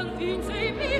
an